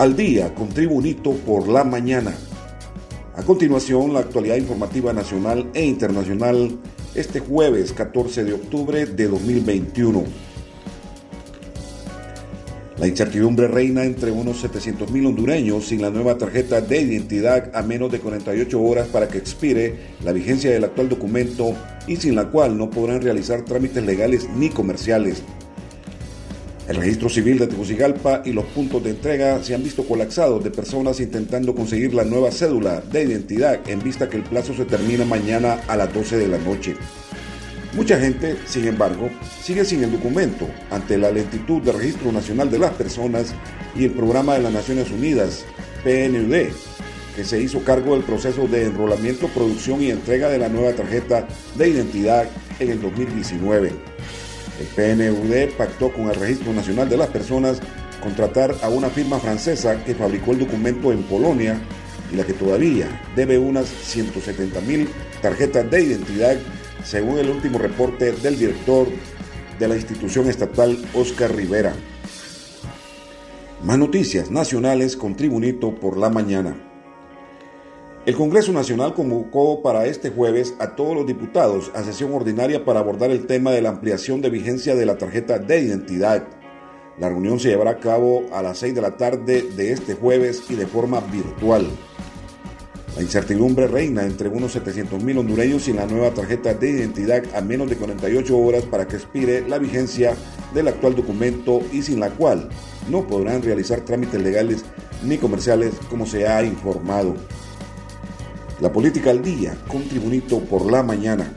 al día con Tribunito por la mañana. A continuación, la actualidad informativa nacional e internacional este jueves 14 de octubre de 2021. La incertidumbre reina entre unos 700.000 hondureños sin la nueva tarjeta de identidad a menos de 48 horas para que expire la vigencia del actual documento y sin la cual no podrán realizar trámites legales ni comerciales. El registro civil de Tegucigalpa y los puntos de entrega se han visto colapsados de personas intentando conseguir la nueva cédula de identidad en vista que el plazo se termina mañana a las 12 de la noche. Mucha gente, sin embargo, sigue sin el documento ante la lentitud del Registro Nacional de las Personas y el Programa de las Naciones Unidas, PNUD, que se hizo cargo del proceso de enrolamiento, producción y entrega de la nueva tarjeta de identidad en el 2019. El PNUD pactó con el Registro Nacional de las Personas contratar a una firma francesa que fabricó el documento en Polonia y la que todavía debe unas 170 mil tarjetas de identidad, según el último reporte del director de la institución estatal, Oscar Rivera. Más noticias nacionales con Tribunito por la mañana. El Congreso Nacional convocó para este jueves a todos los diputados a sesión ordinaria para abordar el tema de la ampliación de vigencia de la tarjeta de identidad. La reunión se llevará a cabo a las 6 de la tarde de este jueves y de forma virtual. La incertidumbre reina entre unos 700.000 hondureños sin la nueva tarjeta de identidad a menos de 48 horas para que expire la vigencia del actual documento y sin la cual no podrán realizar trámites legales ni comerciales como se ha informado. La política al día con Tribunito por la mañana.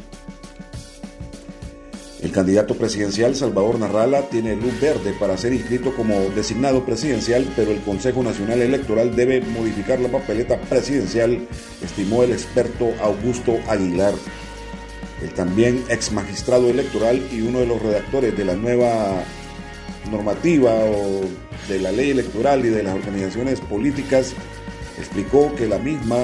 El candidato presidencial Salvador Narrala tiene luz verde para ser inscrito como designado presidencial, pero el Consejo Nacional Electoral debe modificar la papeleta presidencial, estimó el experto Augusto Aguilar. El también ex magistrado electoral y uno de los redactores de la nueva normativa o de la ley electoral y de las organizaciones políticas explicó que la misma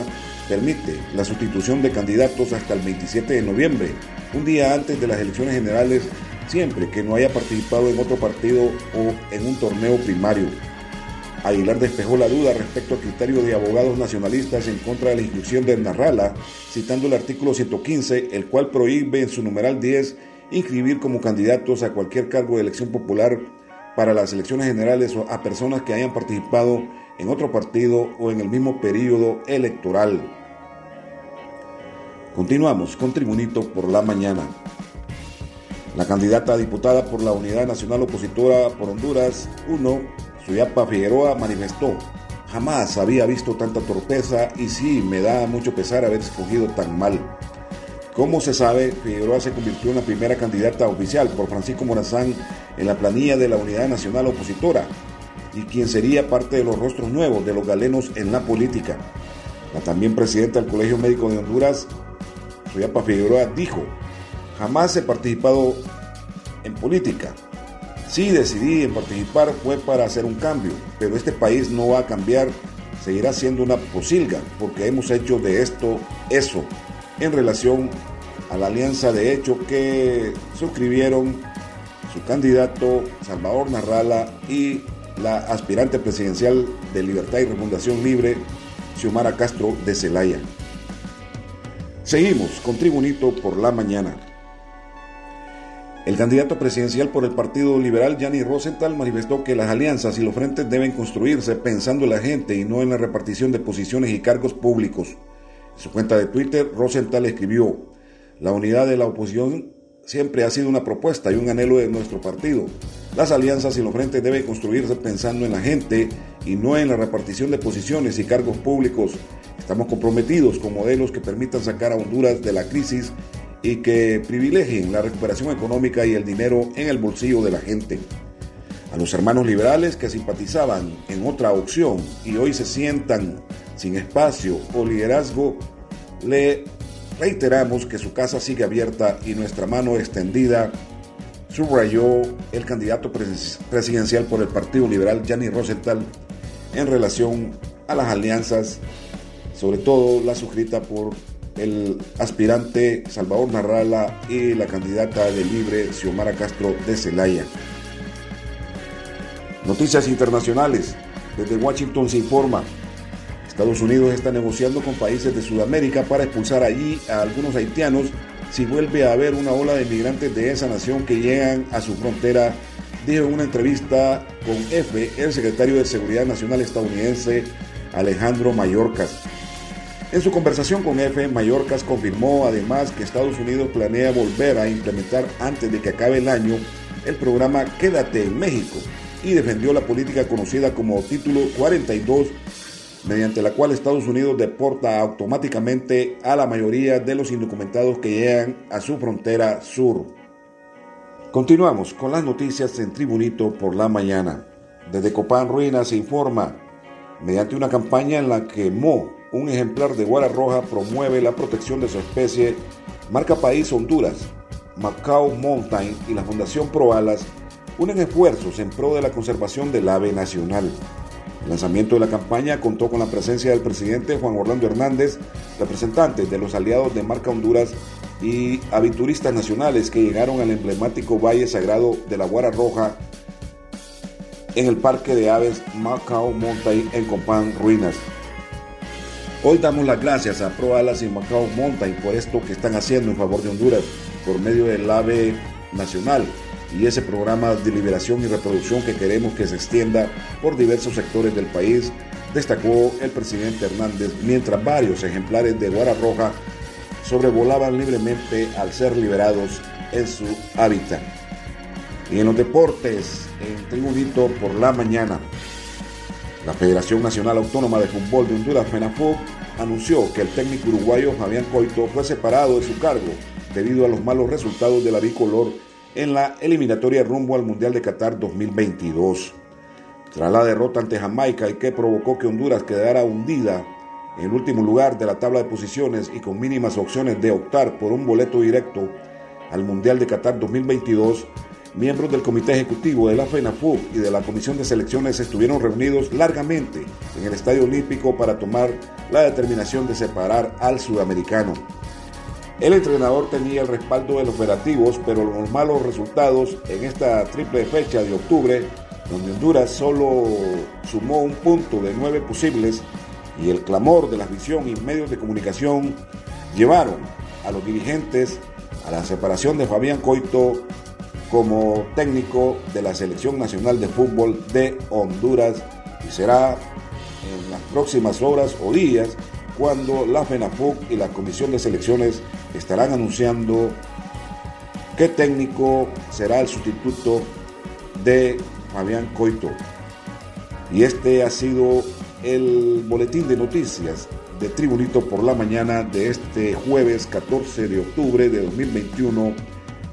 permite la sustitución de candidatos hasta el 27 de noviembre, un día antes de las elecciones generales, siempre que no haya participado en otro partido o en un torneo primario. Aguilar despejó la duda respecto al criterio de abogados nacionalistas en contra de la inclusión de Narrala, citando el artículo 115, el cual prohíbe en su numeral 10 inscribir como candidatos a cualquier cargo de elección popular para las elecciones generales a personas que hayan participado en otro partido o en el mismo periodo electoral. Continuamos con Tribunito por la mañana. La candidata diputada por la Unidad Nacional Opositora por Honduras 1, Suyapa Figueroa, manifestó, jamás había visto tanta torpeza y sí, me da mucho pesar haber escogido tan mal. Como se sabe, Figueroa se convirtió en la primera candidata oficial por Francisco Morazán en la planilla de la Unidad Nacional Opositora y quien sería parte de los rostros nuevos de los galenos en la política. La también presidenta del Colegio Médico de Honduras, Suyapa Figueroa dijo, jamás he participado en política. Si decidí en participar fue para hacer un cambio, pero este país no va a cambiar, seguirá siendo una posilga, porque hemos hecho de esto eso, en relación a la alianza de hecho que suscribieron su candidato Salvador Narrala y la aspirante presidencial de Libertad y Refundación Libre, Xiomara Castro de Celaya. Seguimos con Tribunito por la mañana. El candidato presidencial por el Partido Liberal, Gianni Rosenthal, manifestó que las alianzas y los frentes deben construirse pensando en la gente y no en la repartición de posiciones y cargos públicos. En su cuenta de Twitter, Rosenthal escribió, la unidad de la oposición siempre ha sido una propuesta y un anhelo de nuestro partido. Las alianzas y los frentes deben construirse pensando en la gente y no en la repartición de posiciones y cargos públicos Estamos comprometidos con modelos que permitan sacar a Honduras de la crisis y que privilegien la recuperación económica y el dinero en el bolsillo de la gente. A los hermanos liberales que simpatizaban en otra opción y hoy se sientan sin espacio o liderazgo, le reiteramos que su casa sigue abierta y nuestra mano extendida, subrayó el candidato presidencial por el Partido Liberal, Gianni Rosenthal, en relación a las alianzas sobre todo la suscrita por el aspirante Salvador Narrala y la candidata de Libre Xiomara Castro de Celaya. Noticias internacionales. Desde Washington se informa. Estados Unidos está negociando con países de Sudamérica para expulsar allí a algunos haitianos si vuelve a haber una ola de inmigrantes de esa nación que llegan a su frontera, dijo en una entrevista con F el secretario de Seguridad Nacional estadounidense Alejandro Mayorkas. En su conversación con F, Mayorkas confirmó además que Estados Unidos planea volver a implementar antes de que acabe el año el programa Quédate en México y defendió la política conocida como Título 42 mediante la cual Estados Unidos deporta automáticamente a la mayoría de los indocumentados que llegan a su frontera sur. Continuamos con las noticias en Tribunito por la mañana. Desde Copán Ruinas se informa, mediante una campaña en la que Mo, un ejemplar de guara roja, promueve la protección de su especie, marca país Honduras, Macau Mountain y la Fundación Proalas unen esfuerzos en pro de la conservación del ave nacional. El lanzamiento de la campaña contó con la presencia del presidente Juan Orlando Hernández, representantes de los aliados de Marca Honduras y avituristas nacionales que llegaron al emblemático Valle Sagrado de la Guara Roja en el Parque de Aves Macao Mountain en Compán Ruinas. Hoy damos las gracias a Pro Alas y Macao Mountain por esto que están haciendo en favor de Honduras por medio del AVE nacional y ese programa de liberación y reproducción que queremos que se extienda por diversos sectores del país, destacó el presidente Hernández, mientras varios ejemplares de guara roja sobrevolaban libremente al ser liberados en su hábitat. Y en los deportes, en Tribunito por la mañana, la Federación Nacional Autónoma de Fútbol de Honduras, FENAFUB, anunció que el técnico uruguayo Fabián Coito fue separado de su cargo debido a los malos resultados de la bicolor en la eliminatoria rumbo al Mundial de Qatar 2022. Tras la derrota ante Jamaica y que provocó que Honduras quedara hundida en el último lugar de la tabla de posiciones y con mínimas opciones de optar por un boleto directo al Mundial de Qatar 2022, miembros del Comité Ejecutivo de la FENAFUB y de la Comisión de Selecciones estuvieron reunidos largamente en el Estadio Olímpico para tomar la determinación de separar al sudamericano. El entrenador tenía el respaldo de los operativos, pero los malos resultados en esta triple fecha de octubre, donde Honduras solo sumó un punto de nueve posibles, y el clamor de la visión y medios de comunicación llevaron a los dirigentes a la separación de Fabián Coito como técnico de la Selección Nacional de Fútbol de Honduras y será en las próximas horas o días cuando la FENAFUC y la Comisión de Selecciones estarán anunciando qué técnico será el sustituto de Fabián Coito. Y este ha sido el boletín de noticias de Tribunito por la mañana de este jueves 14 de octubre de 2021.